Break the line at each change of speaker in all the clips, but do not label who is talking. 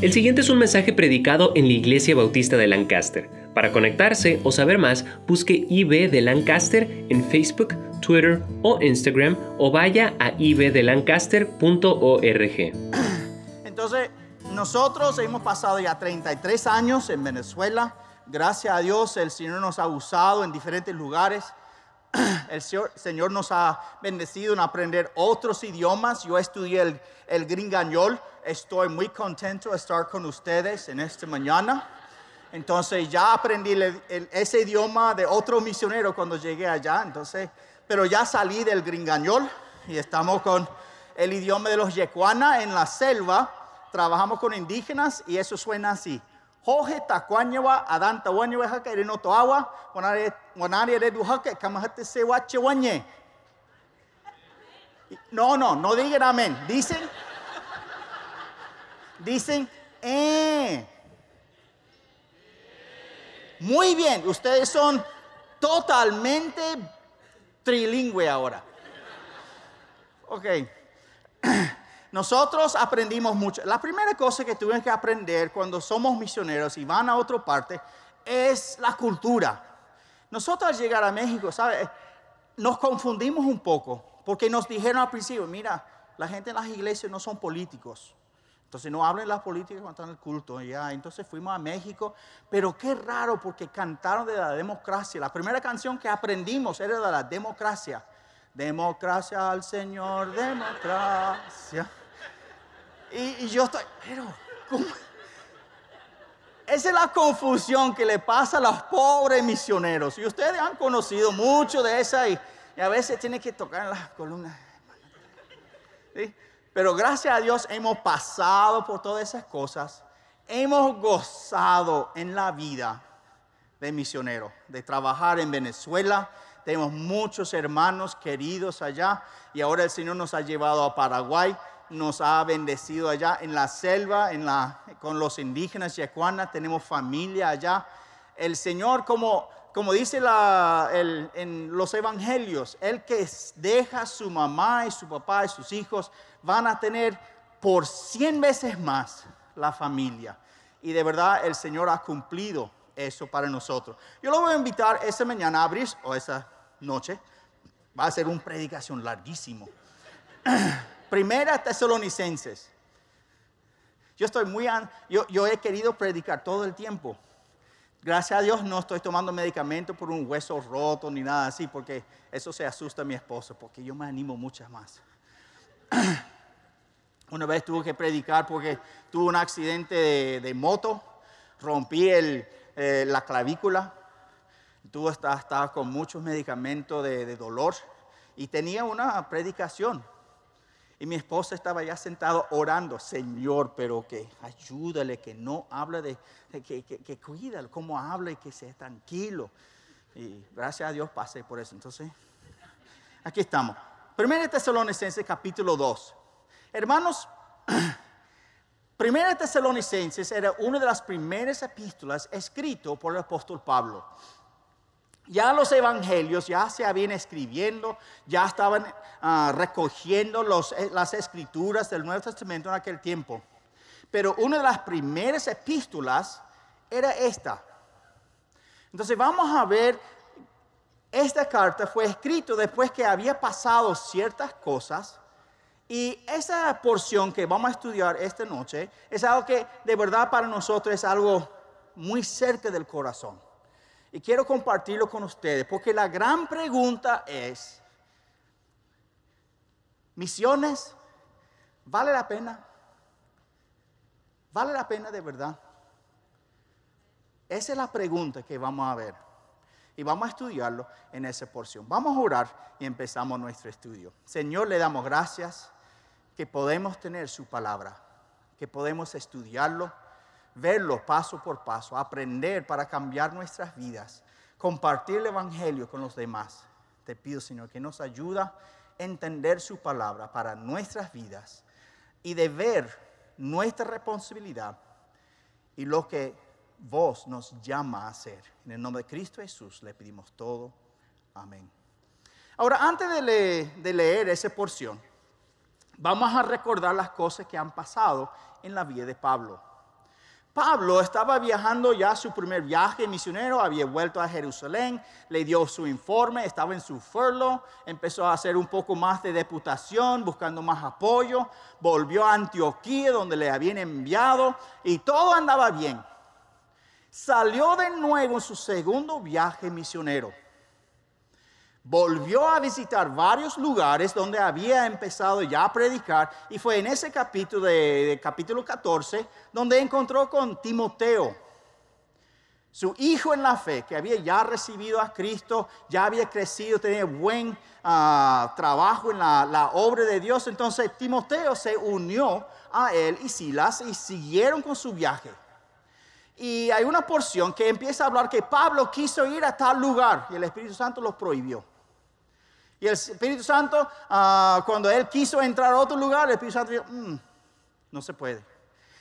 El siguiente es un mensaje predicado en la Iglesia Bautista de Lancaster. Para conectarse o saber más, busque IB de Lancaster en Facebook, Twitter o Instagram o vaya a ibdelancaster.org.
Entonces, nosotros hemos pasado ya 33 años en Venezuela. Gracias a Dios el Señor nos ha usado en diferentes lugares. El Señor nos ha bendecido en aprender otros idiomas. Yo estudié el, el gringañol. Estoy muy contento de estar con ustedes en esta mañana. Entonces ya aprendí ese idioma de otro misionero cuando llegué allá. Entonces, pero ya salí del gringañol y estamos con el idioma de los yecuana en la selva. Trabajamos con indígenas y eso suena así. Jorge tacuañewa adanta wañewa haka ireno toawa wanari redu haka kamahate se wache wañe. No, no, no digan amén. Dicen, dicen, eh. Muy bien, ustedes son totalmente trilingüe ahora. Ok. Nosotros aprendimos mucho. La primera cosa que tuvimos que aprender cuando somos misioneros y van a otra parte es la cultura. Nosotros al llegar a México, ¿sabes? Nos confundimos un poco porque nos dijeron al principio, mira, la gente en las iglesias no son políticos. Entonces no hablen las políticas cuando están en el culto. Ya, entonces fuimos a México, pero qué raro porque cantaron de la democracia. La primera canción que aprendimos era de la democracia. Democracia al Señor, democracia. Y, yo estoy, pero, ¿cómo? Esa es la confusión que le pasa a los pobres misioneros. Y ustedes han conocido mucho de esa y, a veces tienen que tocar en las columnas. Pero gracias a Dios hemos pasado por todas esas cosas. Hemos gozado en la vida de misionero, de trabajar en Venezuela. Tenemos muchos hermanos queridos allá y ahora el Señor nos ha llevado a Paraguay, nos ha bendecido allá en la selva, en la, con los indígenas yacuanas, tenemos familia allá. El Señor, como como dice en los evangelios, el que deja su mamá y su papá y sus hijos van a tener por cien veces más la familia. Y de verdad el Señor ha cumplido eso para nosotros. Yo lo voy a invitar esa mañana a abrir, o esa noche, va a ser una predicación larguísimo. Primera Tesalonicenses. Yo estoy muy, yo, yo he querido predicar todo el tiempo Gracias a Dios no estoy tomando medicamento por un hueso roto ni nada así, porque eso se asusta a mi esposo, porque yo me animo muchas más. Una vez tuve que predicar porque tuve un accidente de, moto, rompí eh, la clavícula, tuve, estaba, con muchos medicamentos de, dolor y tenía una predicación. Y mi esposa estaba ya sentado orando, Señor, pero que ayúdale, que no hable de, que, que, que cómo habla y que sea tranquilo. Y gracias a Dios pasé por eso. Entonces, aquí estamos. Primera Tesalonicenses capítulo 2. Hermanos, Primera Tesalonicenses era una de las primeras epístolas escrito por el apóstol Pablo ya los evangelios ya se habían escribiendo, ya estaban ah, recogiendo eh, las escrituras del Nuevo Testamento en aquel tiempo. Pero una de las primeras epístolas era esta. Entonces vamos a ver, esta carta fue escrita después que había pasado ciertas cosas. Y esa porción que vamos a estudiar esta noche es algo que de verdad para nosotros es algo muy cerca del corazón. Y quiero compartirlo con ustedes, porque la gran pregunta es, ¿misiones vale la pena? ¿Vale la pena de verdad? Esa es la pregunta que vamos a ver. Y vamos a estudiarlo en esa porción. Vamos a orar y empezamos nuestro estudio. Señor, le damos gracias que podemos tener su palabra, que podemos estudiarlo verlo paso por paso, aprender para cambiar nuestras vidas, compartir el Evangelio con los demás. Te pido, Señor, que nos ayuda a entender su palabra para nuestras vidas y de ver nuestra responsabilidad y lo que vos nos llama a hacer. En el nombre de Cristo Jesús le pedimos todo. Amén. Ahora, antes de leer, de leer esa porción, vamos a recordar las cosas que han pasado en la vida de Pablo. Pablo estaba viajando ya su primer viaje misionero, había vuelto a Jerusalén, le dio su informe, estaba en su furlo, empezó a hacer un poco más de deputación, buscando más apoyo, volvió a Antioquía donde le habían enviado y todo andaba bien. Salió de nuevo en su segundo viaje misionero volvió a visitar varios lugares donde había empezado ya a predicar y fue en ese capítulo de, capítulo 14 donde encontró con Timoteo, su hijo en la fe, que había ya recibido a Cristo, ya había crecido, tenía buen ah, trabajo en la, la obra de Dios. Entonces Timoteo se unió a él y Silas y siguieron con su viaje. Y hay una porción que empieza a hablar que Pablo quiso ir a tal lugar y el Espíritu Santo los prohibió. Y el Espíritu Santo, ah, cuando él quiso entrar a otro lugar, el Espíritu Santo dijo, mm, no se puede.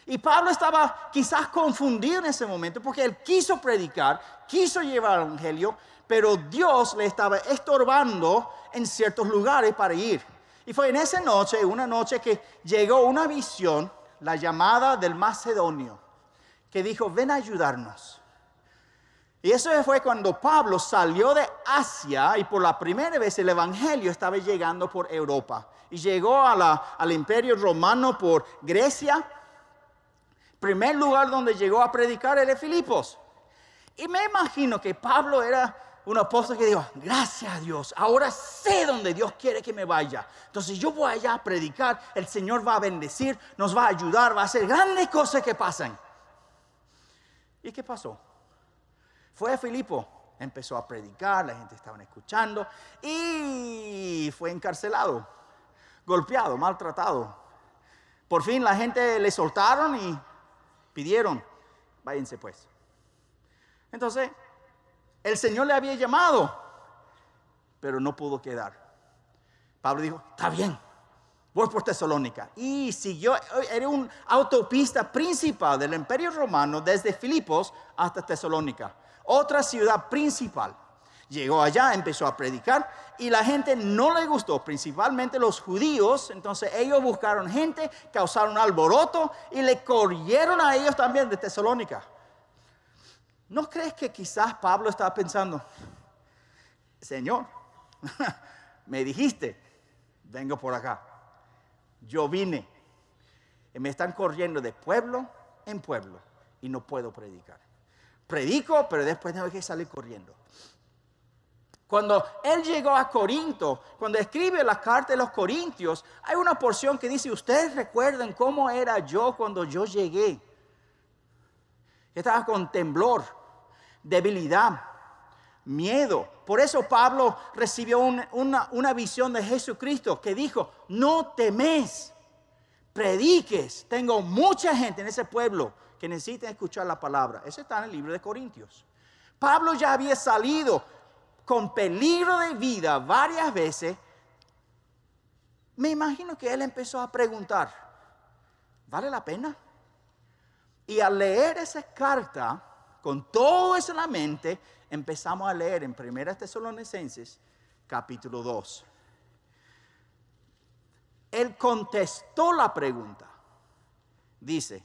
Y Pablo estaba quizás confundido en ese momento porque él quiso predicar, quiso llevar el Evangelio, pero Dios le estaba estorbando en ciertos lugares para ir. Y fue en esa noche, una noche que llegó una visión, la llamada del Macedonio, que dijo, ven a ayudarnos. Y eso fue cuando Pablo salió de Asia y por la primera vez el Evangelio estaba llegando por Europa. Y llegó al imperio romano por Grecia. Primer lugar donde llegó a predicar era Filipos. Y me imagino que Pablo era un apóstol que dijo, gracias a Dios, ahora sé dónde Dios quiere que me vaya. Entonces yo voy allá a predicar, el Señor va a bendecir, nos va a ayudar, va a hacer grandes cosas que pasan. ¿Y qué pasó? Fue a Filipo, empezó a predicar, la gente estaba escuchando y fue encarcelado, golpeado, maltratado. Por fin la gente le soltaron y pidieron, váyanse pues. Entonces, el Señor le había llamado, pero no pudo quedar. Pablo dijo, está bien, voy por Tesalónica. Y siguió, era una autopista principal del imperio romano desde Filipos hasta Tesalónica otra ciudad principal. Llegó allá, empezó a predicar y la gente no le gustó, principalmente los judíos. Entonces ellos buscaron gente, causaron alboroto y le corrieron a ellos también de Tesalónica. ¿No crees que quizás Pablo estaba pensando, Señor, me dijiste, vengo por acá. Yo vine y me están corriendo de pueblo en pueblo y no puedo predicar predico, pero después tengo que salir corriendo. Cuando él llegó a Corinto, cuando escribe la carta de los Corintios, hay una porción que dice, ustedes recuerden cómo era yo cuando yo llegué. Estaba con temblor, debilidad, miedo. Por eso Pablo recibió una, una visión de Jesucristo que dijo, no temes, prediques. Tengo mucha gente en ese pueblo que necesiten escuchar la palabra. Ese está en el libro de Corintios. Pablo ya había salido con peligro de vida varias veces. Me imagino que él empezó a preguntar, ¿vale la pena? Y al leer esa carta, con todo eso en la mente, empezamos a leer en 1 Tesalonicenses capítulo 2. Él contestó la pregunta. Dice,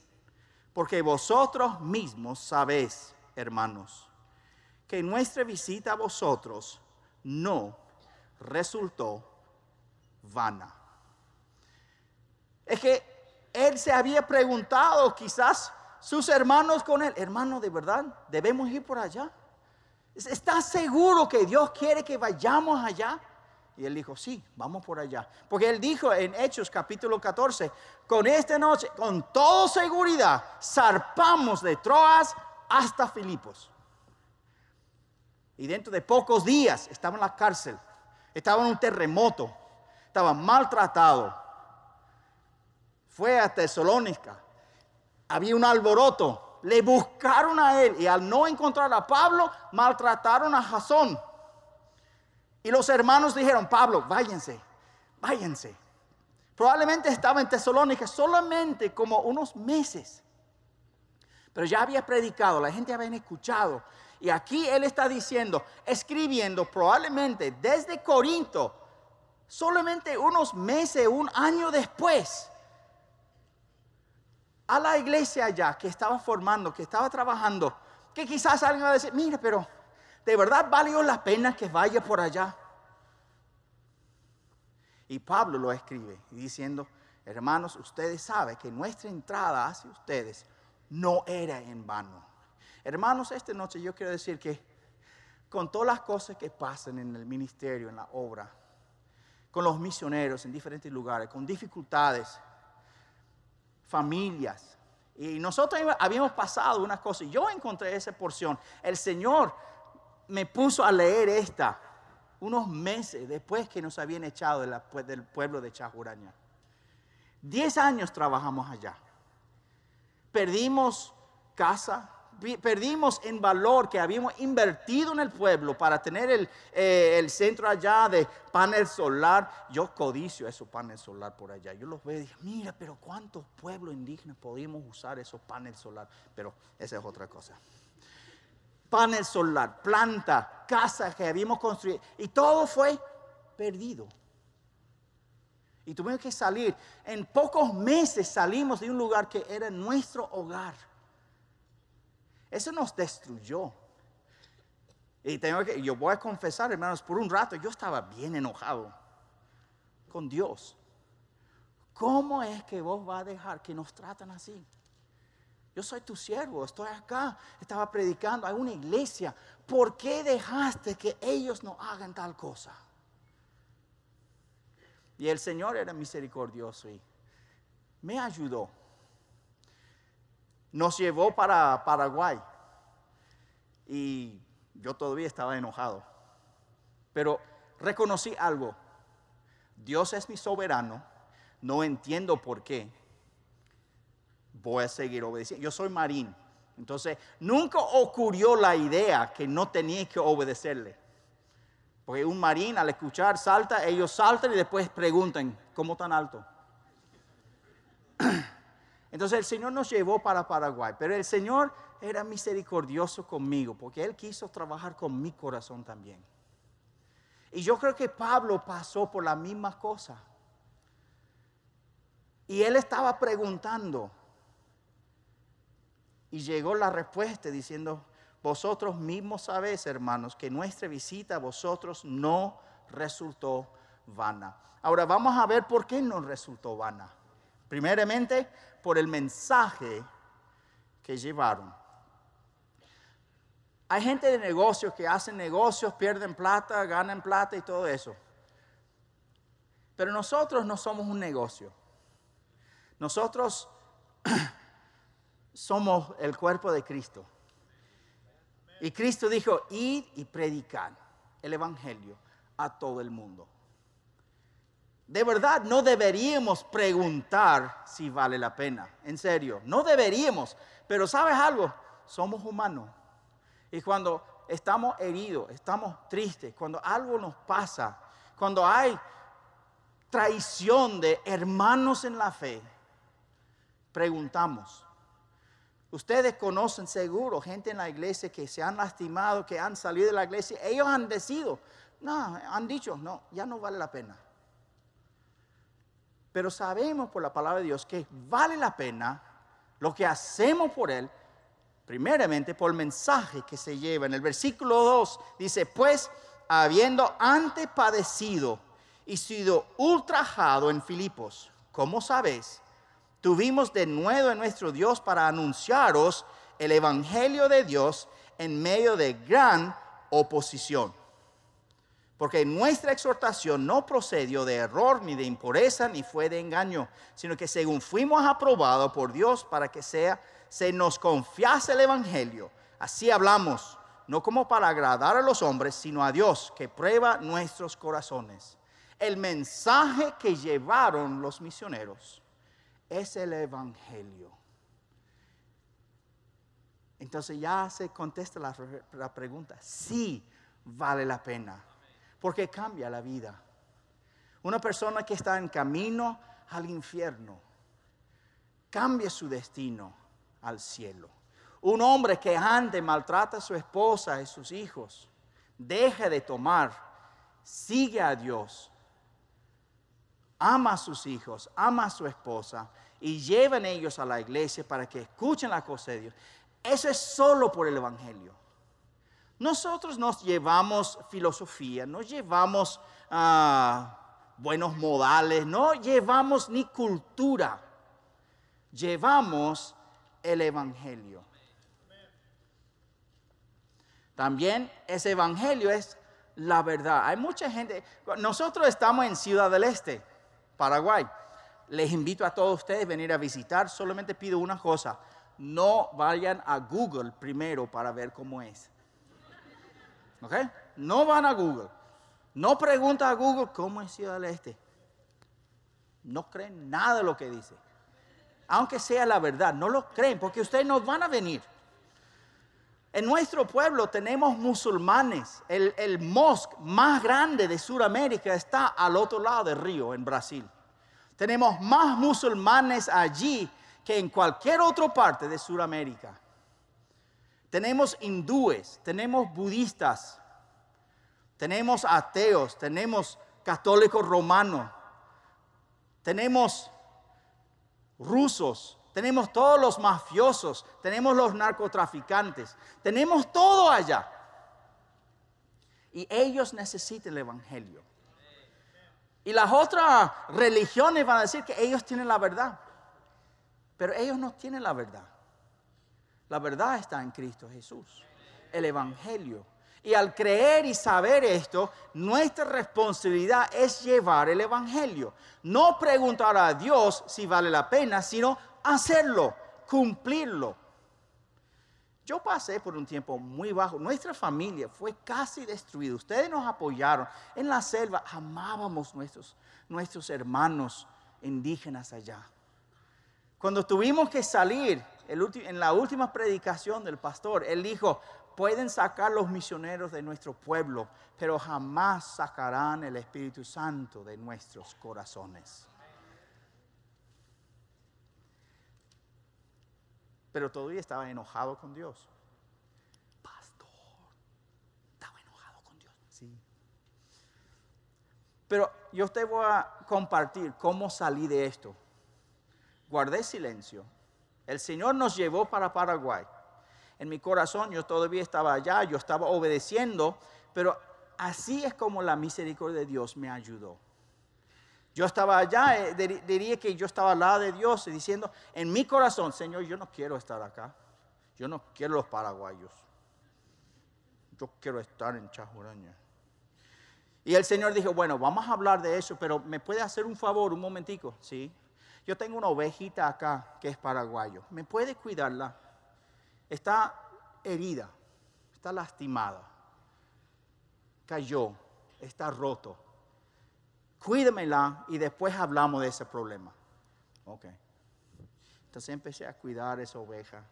porque vosotros mismos sabéis, hermanos, que nuestra visita a vosotros no resultó vana. Es que él se había preguntado, quizás sus hermanos con él, hermano, de verdad, debemos ir por allá. ¿Estás seguro que Dios quiere que vayamos allá? Y él dijo, sí, vamos por allá. Porque él dijo en Hechos capítulo 14, con esta noche, con toda seguridad, zarpamos de Troas hasta Filipos. Y dentro de pocos días estaba en la cárcel, estaba en un terremoto, estaba maltratado. Fue a Tesalónica, había un alboroto, le buscaron a él y al no encontrar a Pablo, maltrataron a Jasón. Y los hermanos dijeron, Pablo, váyanse, váyanse. Probablemente estaba en Tesalónica solamente como unos meses. Pero ya había predicado, la gente había escuchado. Y aquí él está diciendo, escribiendo probablemente desde Corinto, solamente unos meses, un año después. a la iglesia allá que estaba formando, que estaba trabajando, que quizás alguien va a decir, mire, pero ¿de verdad valió la pena que vaya por allá? Y Pablo lo escribe diciendo, hermanos, ustedes saben que nuestra entrada hacia ustedes no era en vano. Hermanos, esta noche yo quiero decir que con todas las cosas que pasan en el ministerio, en la obra, con los misioneros en diferentes lugares, con dificultades, familias, y nosotros habíamos pasado una cosa, y yo encontré esa porción. El Señor me puso a leer esta unos meses después que nos habían echado del pueblo de Chajuraña. Diez años trabajamos allá. Perdimos casa, perdimos en valor que habíamos invertido en el pueblo para tener el, eh, el, centro allá de panel solar. Yo codicio esos paneles solar por allá. Yo los veo y digo, mira, pero cuántos pueblos indígenas podríamos usar esos paneles solar. Pero esa es otra cosa panel solar, planta, casa que habíamos construido. Y todo fue perdido. Y tuvimos que salir. En pocos meses salimos de un lugar que era nuestro hogar. Eso nos destruyó. Y tengo que, yo voy a confesar, hermanos, por un rato yo estaba bien enojado con Dios. ¿Cómo es que vos vas a dejar que nos tratan así? Yo soy tu siervo, estoy acá, estaba predicando, hay una iglesia. ¿Por qué dejaste que ellos no hagan tal cosa? Y el Señor era misericordioso y me ayudó. Nos llevó para Paraguay y yo todavía estaba enojado. Pero reconocí algo. Dios es mi soberano, no entiendo por qué voy a seguir obedeciendo. Yo soy marín. Entonces, nunca ocurrió la idea que no tenía que obedecerle. Porque un marín al escuchar salta, ellos saltan y después preguntan, ¿cómo tan alto? Entonces el Señor nos llevó para Paraguay, pero el Señor era misericordioso conmigo porque Él quiso trabajar con mi corazón también. Y yo creo que Pablo pasó por la misma cosa. Y él estaba preguntando, y llegó la respuesta diciendo, vosotros mismos sabéis, hermanos, que nuestra visita a vosotros no resultó vana. Ahora vamos a ver por qué no resultó vana. Primeramente, por el mensaje que llevaron. Hay gente de negocios que hacen negocios, pierden plata, ganan plata y todo eso. Pero nosotros no somos un negocio. Nosotros somos el cuerpo de Cristo. Y Cristo dijo, id y predicar el Evangelio a todo el mundo. De verdad, no deberíamos preguntar si vale la pena. En serio, no deberíamos. Pero sabes algo, somos humanos. Y cuando estamos heridos, estamos tristes, cuando algo nos pasa, cuando hay traición de hermanos en la fe, preguntamos, Ustedes conocen seguro gente en la iglesia que se han lastimado, que han salido de la iglesia. Ellos han decidido, no, han dicho, no, ya no vale la pena. Pero sabemos por la palabra de Dios que vale la pena lo que hacemos por Él, primeramente por el mensaje que se lleva. En el versículo 2 dice, pues habiendo antes padecido y sido ultrajado en Filipos, como sabéis, tuvimos de nuevo a nuestro Dios para anunciaros el Evangelio de Dios en medio de gran oposición. Porque nuestra exhortación no procedió de error, ni de impureza, ni fue de engaño, sino que según fuimos aprobados por Dios para que sea, se nos confiase el Evangelio. Así hablamos, no como para agradar a los hombres, sino a Dios, que prueba nuestros corazones. El mensaje que llevaron los misioneros es el Evangelio. Entonces ya se contesta la, pregunta, sí vale la pena, porque cambia la vida. Una persona que está en camino al infierno, cambia su destino al cielo. Un hombre que antes maltrata a su esposa y sus hijos, deja de tomar, sigue a Dios, ama a sus hijos, ama a su esposa y llevan ellos a la iglesia para que escuchen la cosa de Dios. Eso es solo por el Evangelio. Nosotros nos llevamos filosofía, no llevamos ah, buenos modales, no llevamos ni cultura, llevamos el Evangelio. También ese Evangelio es la verdad. Hay mucha gente, nosotros estamos en Ciudad del Este, Paraguay. Les invito a todos ustedes a venir a visitar, solamente pido una cosa, no vayan a Google primero para ver cómo es. ¿Ok? No van a Google. No preguntan a Google cómo es Ciudad del Este. No creen nada de lo que dice. Aunque sea la verdad, no lo creen porque ustedes no van a venir. En nuestro pueblo tenemos musulmanes. El, el mosque más grande de Sudamérica está al otro lado del río, en Brasil. Tenemos más musulmanes allí que en cualquier otra parte de Sudamérica. Tenemos hindúes, tenemos budistas, tenemos ateos, tenemos católicos romanos, tenemos rusos, tenemos todos los mafiosos, tenemos los narcotraficantes, tenemos todo allá. Y ellos necesitan el Evangelio. Y las otras religiones van a decir que ellos tienen la verdad. Pero ellos no tienen la verdad. La verdad está en Cristo Jesús. El Evangelio. Y al creer y saber esto, nuestra responsabilidad es llevar el Evangelio. No preguntar a Dios si vale la pena, sino hacerlo, cumplirlo. Yo pasé por un tiempo muy bajo. Nuestra familia fue casi destruida. Ustedes nos apoyaron. En la selva amábamos nuestros, nuestros hermanos indígenas allá. Cuando tuvimos que salir, en la última predicación del pastor, él dijo, pueden sacar los misioneros de nuestro pueblo, pero jamás sacarán el Espíritu Santo de nuestros corazones. Pero todavía estaba enojado con Dios. Pastor, estaba enojado con Dios. Sí. Pero yo te voy a compartir cómo salí de esto. Guardé silencio. El Señor nos llevó para Paraguay. En mi corazón yo todavía estaba allá, yo estaba obedeciendo, pero así es como la misericordia de Dios me ayudó. Yo estaba allá, eh, diría que yo estaba al lado de Dios diciendo, en mi corazón, Señor, yo no quiero estar acá. Yo no quiero los paraguayos. Yo quiero estar en Chajuraña. Y el Señor dijo, bueno, vamos a hablar de eso, pero ¿me puede hacer un favor, un momentico? Sí. Yo tengo una ovejita acá que es paraguayo. ¿Me puede cuidarla? Está herida, está lastimada, cayó, está roto cuídemela y después hablamos de ese problema. Ok. Entonces empecé a cuidar esa oveja.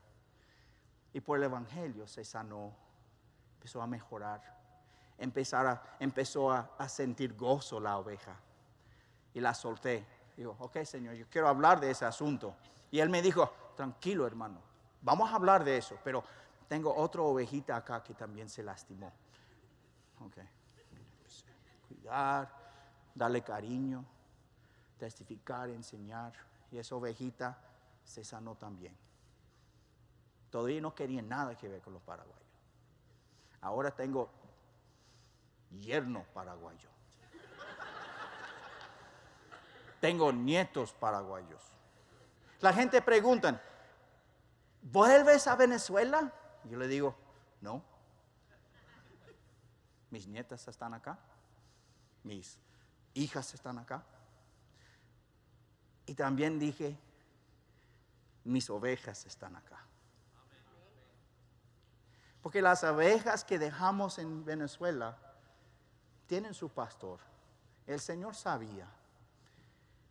Y por el Evangelio se sanó, empezó a mejorar, empezó a, a sentir gozo la oveja. Y la solté. Digo, ok Señor, yo quiero hablar de ese asunto. Y él me dijo, tranquilo hermano, vamos a hablar de eso, pero tengo otra ovejita acá que también se lastimó. Ok. Cuidar darle cariño, testificar, enseñar. Y esa ovejita se sanó también. Todavía no quería nada que ver con los paraguayos. Ahora tengo yerno paraguayo. tengo nietos paraguayos. La gente pregunta, ¿vuelves a Venezuela? Yo le digo, no. Mis nietas están acá. Mis hijas están acá. Y también dije, mis ovejas están acá. Porque las ovejas que dejamos en Venezuela tienen su pastor. El Señor sabía.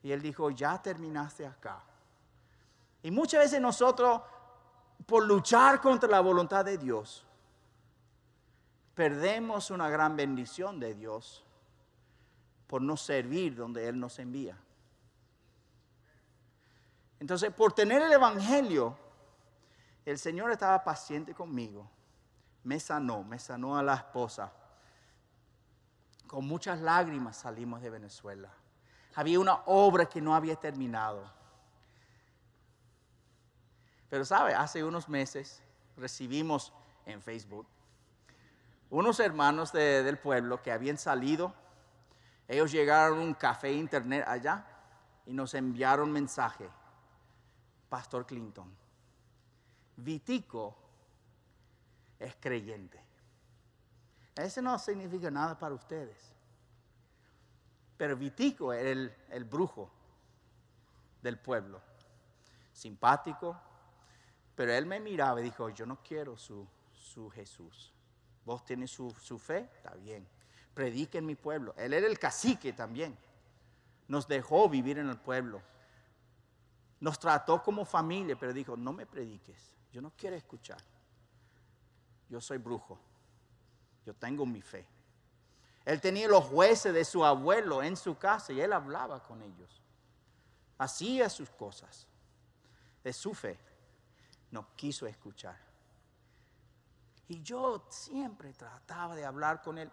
Y Él dijo, ya terminaste acá. Y muchas veces nosotros, por luchar contra la voluntad de Dios, perdemos una gran bendición de Dios por no servir donde Él nos envía. Entonces, por tener el Evangelio, el Señor estaba paciente conmigo. Me sanó, me sanó a la esposa. Con muchas lágrimas salimos de Venezuela. Había una obra que no había terminado. Pero sabe, hace unos meses recibimos en Facebook unos hermanos del pueblo que habían salido. Ellos llegaron a un café internet allá y nos enviaron mensaje. Pastor Clinton, Vitico es creyente. Ese no significa nada para ustedes. Pero Vitico era el, el brujo del pueblo. Simpático. Pero él me miraba y dijo, yo no quiero su, su Jesús. Vos tienes su, su fe, está bien. Predique en mi pueblo. Él era el cacique también. Nos dejó vivir en el pueblo. Nos trató como familia, pero dijo, no me prediques. Yo no quiero escuchar. Yo soy brujo. Yo tengo mi fe. Él tenía los jueces de su abuelo en su casa y él hablaba con ellos. Hacía sus cosas de su fe. No quiso escuchar. Y yo siempre trataba de hablar con él.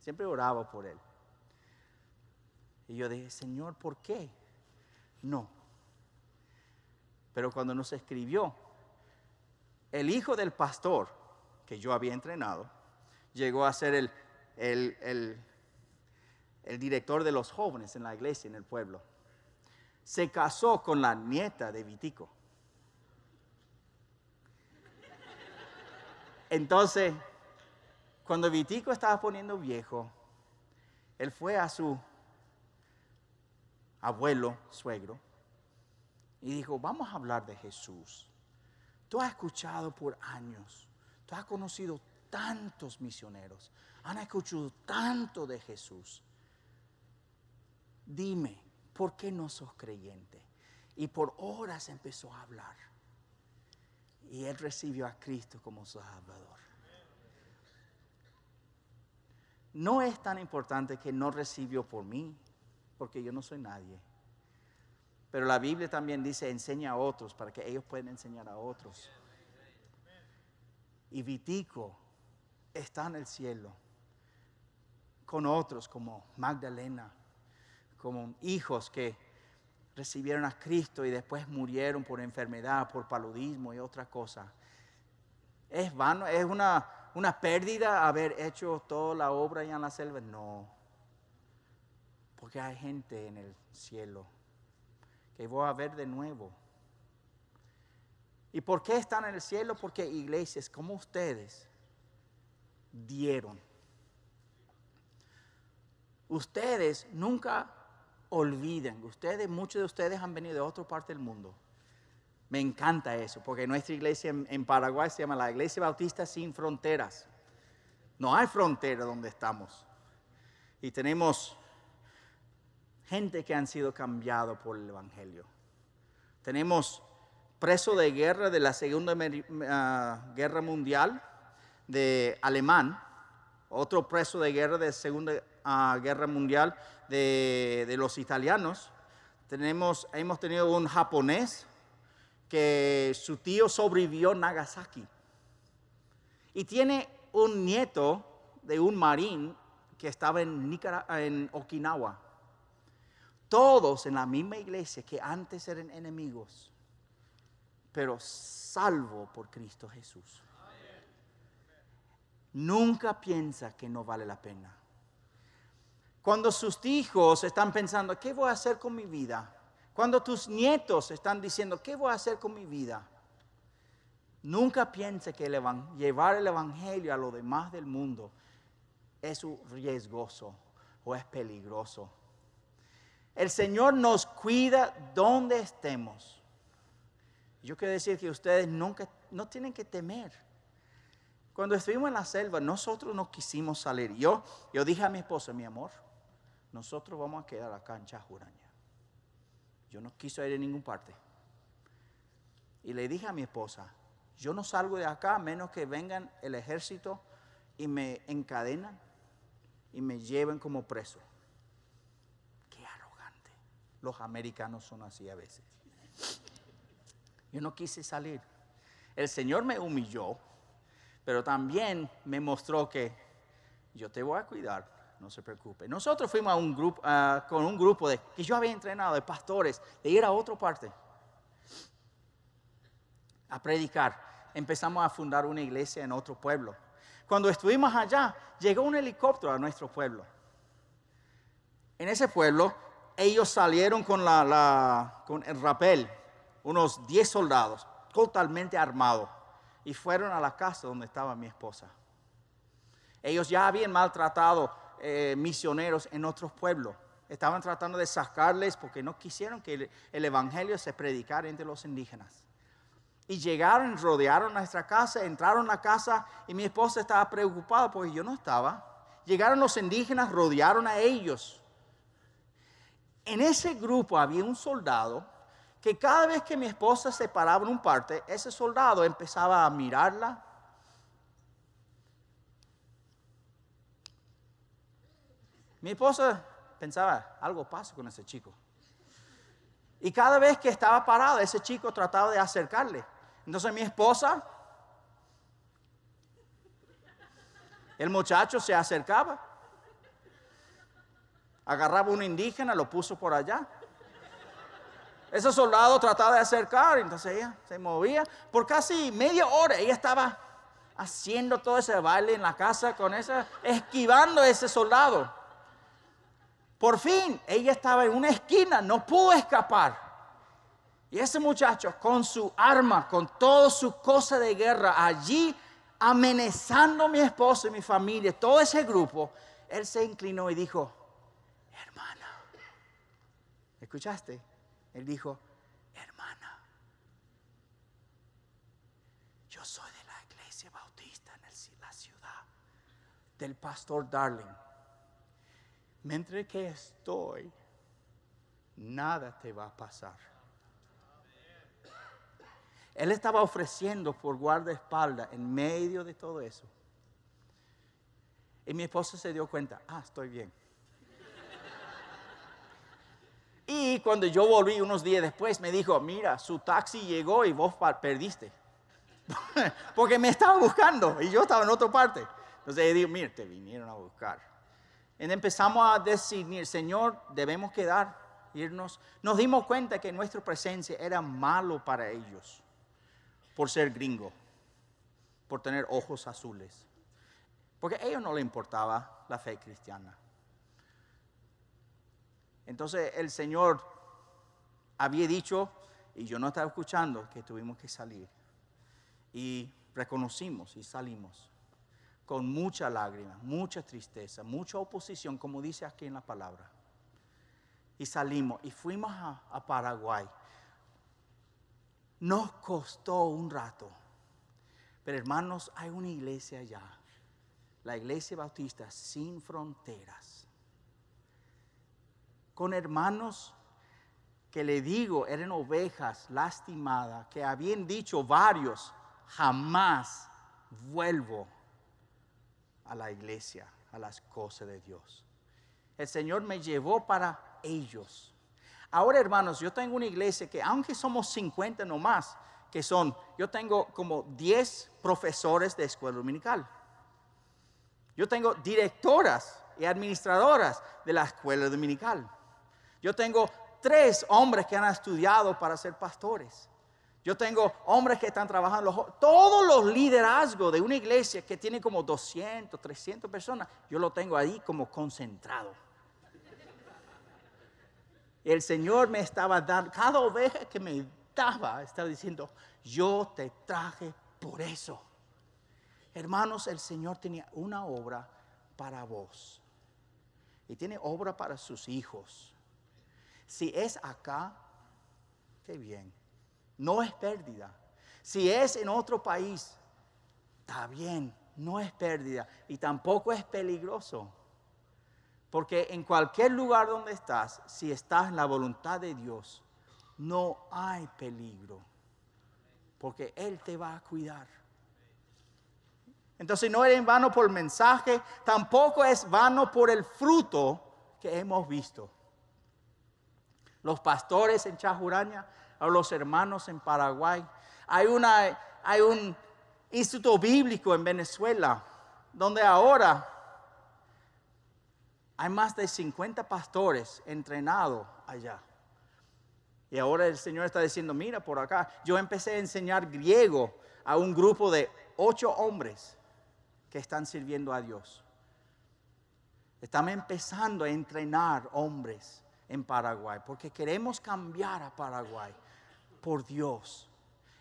Siempre oraba por él. Y yo dije, Señor, ¿por qué? No. Pero cuando nos escribió, el hijo del pastor que yo había entrenado, llegó a ser el, el, director de los jóvenes en la iglesia, en el pueblo. Se casó con la nieta de Vitico. Entonces, cuando Vitico estaba poniendo viejo, él fue a su abuelo, suegro, y dijo, vamos a hablar de Jesús. Tú has escuchado por años, tú has conocido tantos misioneros, han escuchado tanto de Jesús. Dime, ¿por qué no sos creyente? Y por horas empezó a hablar. Y él recibió a Cristo como su Salvador. No es tan importante que no recibió por mí, porque yo no soy nadie. Pero la Biblia también dice, enseña a otros para que ellos puedan enseñar a otros. Y Vitico está en el cielo con otros como Magdalena, como hijos que recibieron a Cristo y después murieron por enfermedad, por paludismo y otra cosa. ¿Es vano? ¿Es una, una pérdida haber hecho toda la obra allá en la selva? No. Porque hay gente en el cielo que voy a ver de nuevo. ¿Y por qué están en el cielo? Porque iglesias como ustedes dieron. Ustedes nunca olviden, ustedes, muchos de ustedes han venido de otra parte del mundo. Me encanta eso, porque nuestra iglesia en, Paraguay se llama la Iglesia Bautista Sin Fronteras. No hay frontera donde estamos. Y tenemos gente que han sido cambiados por el Evangelio. Tenemos preso de guerra de la Segunda ah, Guerra Mundial de alemán, otro preso de guerra de la Segunda ah, Guerra Mundial de, los italianos. Tenemos, hemos tenido un japonés que su tío sobrevivió en Nagasaki. Y tiene un nieto de un marín que estaba en, en Okinawa. Todos en la misma iglesia que antes eran enemigos, pero salvo por Cristo Jesús. Nunca piensa que no vale la pena. Cuando sus hijos están pensando, ¿qué voy a hacer con mi vida? Cuando tus nietos están diciendo, ¿qué voy a hacer con mi vida? Nunca piense que llevar el Evangelio a lo demás del mundo es riesgoso o es peligroso. El Señor nos cuida donde estemos. Yo quiero decir que ustedes nunca, no tienen que temer. Cuando estuvimos en la selva, nosotros no quisimos salir. Yo, yo dije a mi esposa, mi amor, nosotros vamos a quedar acá en Chajuraña. Yo no quiso ir a ninguna parte. Y le dije a mi esposa, yo no salgo de acá a menos que vengan el ejército y me encadenan y me lleven como preso. Los americanos son así a veces. Yo no quise salir. El Señor me humilló, pero también me mostró que yo te voy a cuidar no se preocupe. Nosotros fuimos a un grupo, con un grupo de, que yo había entrenado de pastores de ir a otra parte a predicar. Empezamos a fundar una iglesia en otro pueblo. Cuando estuvimos allá, llegó un helicóptero a nuestro pueblo. En ese pueblo, ellos salieron con, con el rapel, unos 10 soldados, totalmente armados, y fueron a la casa donde estaba mi esposa. Ellos ya habían maltratado eh, misioneros en otros pueblos. Estaban tratando de sacarles porque no quisieron que el, evangelio se predicara entre los indígenas. Y llegaron, rodearon nuestra casa, entraron a la casa y mi esposa estaba preocupada porque yo no estaba. Llegaron los indígenas, rodearon a ellos. En ese grupo había un soldado que cada vez que mi esposa se paraba en un parte, ese soldado empezaba a mirarla, Mi esposa pensaba, algo pasa con ese chico. Y cada vez que estaba parado, ese chico trataba de acercarle. Entonces mi esposa, el muchacho se acercaba, agarraba un indígena, lo puso por allá. Ese soldado trataba de acercar, entonces ella se movía. Por casi media hora ella estaba haciendo todo ese baile en la casa con esa, esquivando a ese soldado. Por fin, ella estaba en una esquina, no pudo escapar. Y ese muchacho con su arma, con toda su cosa de guerra, allí amenazando a mi esposo y mi familia, todo ese grupo, él se inclinó y dijo, hermana, ¿escuchaste? Él dijo, hermana, yo soy de la iglesia bautista en la ciudad del pastor Darling mientras que estoy, nada te va a pasar. Él estaba ofreciendo por guardaespaldas en medio de todo eso. Y mi esposa se dio cuenta, ah, estoy bien. Y cuando yo volví unos días después, me dijo, mira, su taxi llegó y vos perdiste. Porque me estaban buscando y yo estaba en otra parte. Entonces le digo, mira, te vinieron a buscar. Empezamos a decidir, Señor, debemos quedar, irnos. Nos dimos cuenta que nuestra presencia era malo para ellos por ser gringo, por tener ojos azules. Porque a ellos no les importaba la fe cristiana. Entonces el Señor había dicho, y yo no estaba escuchando, que tuvimos que salir. Y reconocimos y salimos con mucha lágrima, mucha tristeza, mucha oposición, como dice aquí en la palabra. Y salimos y fuimos a, Paraguay. Nos costó un rato. Pero hermanos, hay una iglesia allá, la iglesia bautista sin fronteras, con hermanos que le digo eran ovejas lastimadas, que habían dicho varios, jamás vuelvo a la iglesia, a las cosas de Dios. El Señor me llevó para ellos. Ahora, hermanos, yo tengo una iglesia que aunque somos 50 nomás, que son, yo tengo como 10 profesores de escuela dominical. Yo tengo directoras y administradoras de la escuela dominical. Yo tengo tres hombres que han estudiado para ser pastores. Yo tengo hombres que están trabajando, todos los liderazgos de una iglesia que tiene como 200, 300 personas, yo lo tengo ahí como concentrado. El Señor me estaba dando, cada oveja que me daba, estaba diciendo, yo te traje por eso. Hermanos, el Señor tenía una obra para vos. Y tiene obra para sus hijos. Si es acá, qué bien no es pérdida. Si es en otro país, está bien, no es pérdida y tampoco es peligroso. Porque en cualquier lugar donde estás, si estás en la voluntad de Dios, no hay peligro. Porque Él te va a cuidar. Entonces no es en vano por el mensaje, tampoco es vano por el fruto que hemos visto. Los pastores en Chajuraña a los hermanos en Paraguay. Hay, una, hay un instituto bíblico en Venezuela donde ahora Hay más de 50 pastores entrenados allá. Y ahora el Señor está diciendo, mira por acá, yo empecé a enseñar griego a un grupo de ocho hombres que están sirviendo a Dios. Estamos empezando a entrenar hombres en Paraguay porque queremos cambiar a Paraguay por Dios.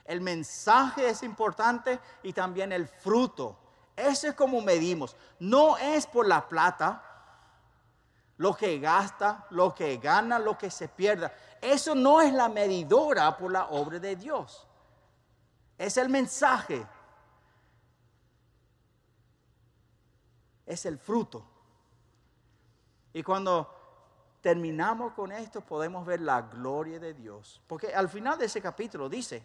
El mensaje es importante y también el fruto. Eso es como medimos. No es por la plata, lo que gasta, lo que gana, lo que se pierda. Eso no es la medidora por la obra de Dios. Es el mensaje. Es el fruto. Y cuando terminamos con esto podemos ver la gloria de Dios. Porque al final de ese capítulo dice,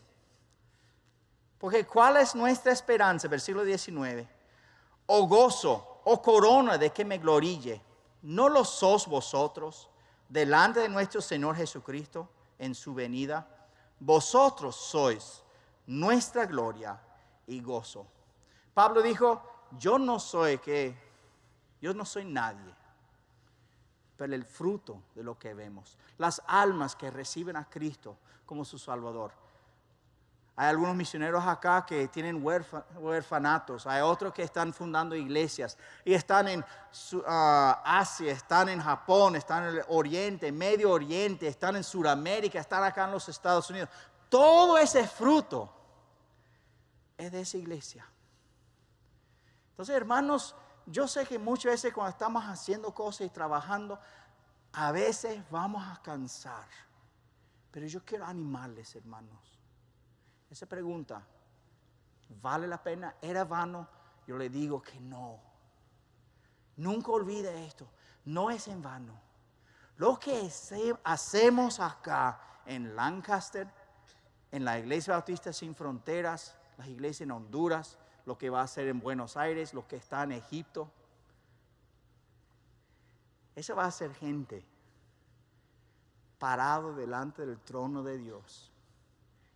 porque ¿cuál es nuestra esperanza? Versículo 19. O gozo, o corona de que me gloríe. ¿No lo sos vosotros delante de nuestro Señor Jesucristo en su venida? Vosotros sois nuestra gloria y gozo. Pablo dijo, yo no soy que, yo no soy nadie, el fruto de lo que vemos, las almas que reciben a Cristo como su Salvador. Hay algunos misioneros acá que tienen huérfanatos, hay otros que están fundando iglesias y están en ah, Asia, están en Japón, están en el Oriente, Medio Oriente, están en Sudamérica, están acá en los Estados Unidos. Todo ese fruto es de esa iglesia. Entonces, hermanos, yo sé que muchas veces cuando estamos haciendo cosas y trabajando, a veces vamos a cansar. Pero yo quiero animarles, hermanos esa pregunta, ¿vale la pena? ¿Era vano? Yo le digo que no. Nunca olvide esto, no es en vano. Lo que hacemos acá en Lancaster, en la Iglesia Bautista Sin Fronteras, las iglesias en Honduras, lo que va a hacer en Buenos Aires, lo que está en Egipto, eso va a ser gente parado delante del trono de Dios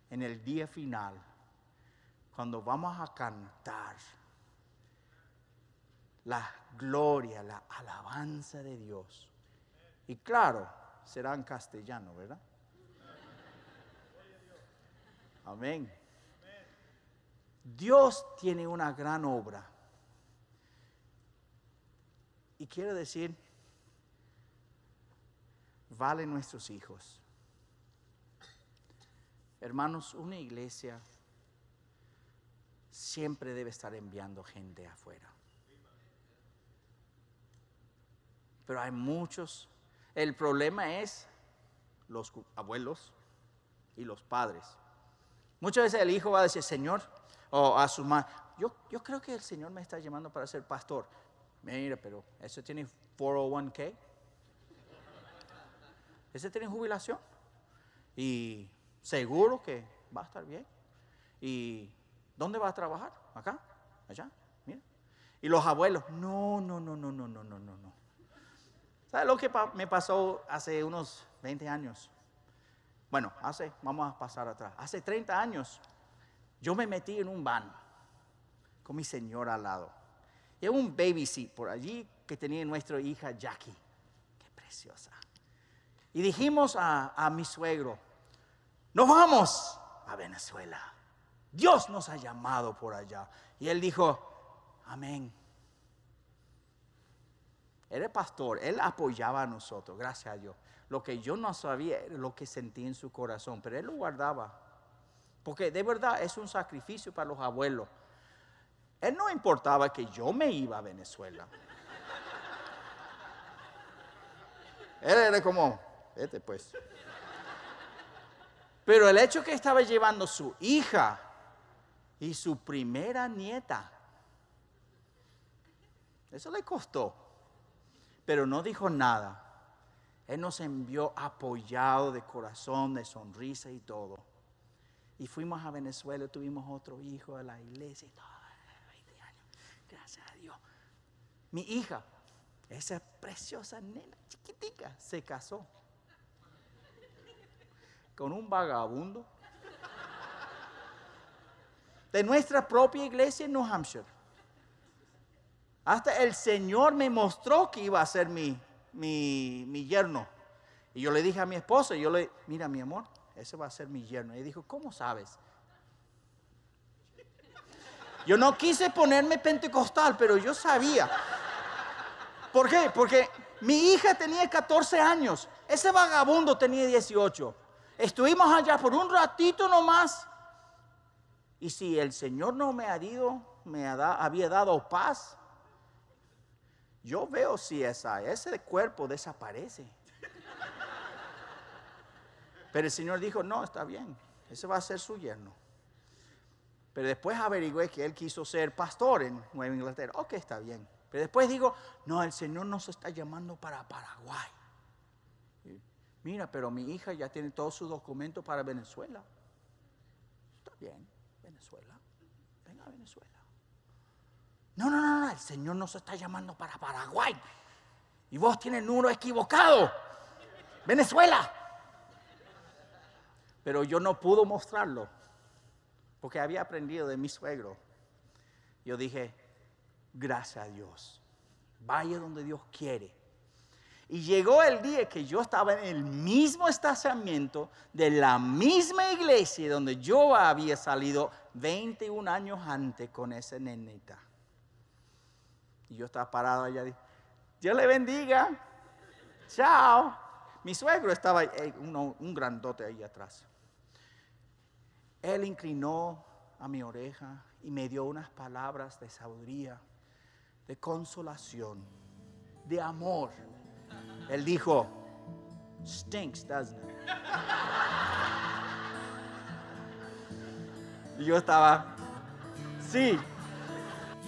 en el día final, cuando vamos a cantar la gloria, la alabanza de Dios. Y claro, será en castellano, ¿verdad? Amén. Dios tiene una gran obra. Y quiero decir, vale nuestros hijos. Hermanos, una iglesia siempre debe estar enviando gente afuera. Pero hay muchos. El problema es los abuelos y los padres. Muchas veces el hijo va a decir, Señor, o a su madre, yo, yo creo que el Señor me está llamando para ser pastor. Mira, pero ¿eso tiene 401k? ¿Ese tiene jubilación? Y seguro que va a estar bien. ¿Y dónde va a trabajar? Acá, allá, mira. Y los abuelos, no, no, no, no, no, no, no, no, no. ¿Sabes lo que me pasó hace unos 20 años? Bueno, hace, vamos a pasar atrás. Hace 30 años, yo me metí en un van con mi señora al lado. Y un baby seat por allí que tenía nuestra hija Jackie. Qué preciosa. Y dijimos a, mi suegro, nos vamos a Venezuela. Dios nos ha llamado por allá. Y él dijo, amén. Era pastor, él apoyaba a nosotros, gracias a Dios. Lo que yo no sabía lo que sentía en su corazón, pero él lo guardaba. Porque de verdad es un sacrificio para los abuelos. Él no importaba que yo me iba a Venezuela. Él era como, vete pues. Pero el hecho que estaba llevando su hija y su primera nieta, eso le costó. Pero no dijo nada. Él nos envió apoyado de corazón, de sonrisa y todo. Y fuimos a Venezuela, tuvimos otro hijo de la iglesia y todo. 20 años. Gracias a Dios. Mi hija, esa preciosa nena chiquitica, se casó con un vagabundo de nuestra propia iglesia en New Hampshire. Hasta el Señor me mostró que iba a ser mi mi, mi yerno. Y yo le dije a mi esposa, yo le, mira mi amor, ese va a ser mi yerno. Y dijo, ¿cómo sabes? Yo no quise ponerme pentecostal, pero yo sabía. ¿Por qué? Porque mi hija tenía 14 años, ese vagabundo tenía 18. Estuvimos allá por un ratito nomás. Y si el Señor no me ha me había dado paz, yo veo si ese cuerpo desaparece. Pero el Señor dijo, no, está bien, ese va a ser su yerno. Pero después averigüé que él quiso ser pastor en Nueva Inglaterra. Ok, está bien. Pero después digo, no, el Señor nos está llamando para Paraguay. Mira, pero mi hija ya tiene todos sus documentos para Venezuela. Está bien, Venezuela. Venga Venezuela. No, no, no, no, el Señor nos está llamando para Paraguay. Y vos tienes el número equivocado. Venezuela. Pero yo no pude mostrarlo porque había aprendido de mi suegro. Yo dije, gracias a Dios, vaya donde Dios quiere. Y llegó el día que yo estaba en el mismo estacionamiento de la misma iglesia donde yo había salido 21 años antes con esa nenita. Y yo estaba parado allá. Dios le bendiga. Chao. Mi suegro estaba eh, un grandote ahí atrás. Él inclinó a mi oreja y me dio unas palabras de sabiduría, de consolación, de amor. Él dijo, stinks, doesn't it? Y yo estaba, sí.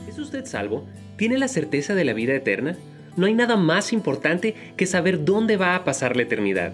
¿Es usted salvo? ¿Tiene la certeza de la vida eterna? No hay nada más importante que saber dónde va a pasar la eternidad.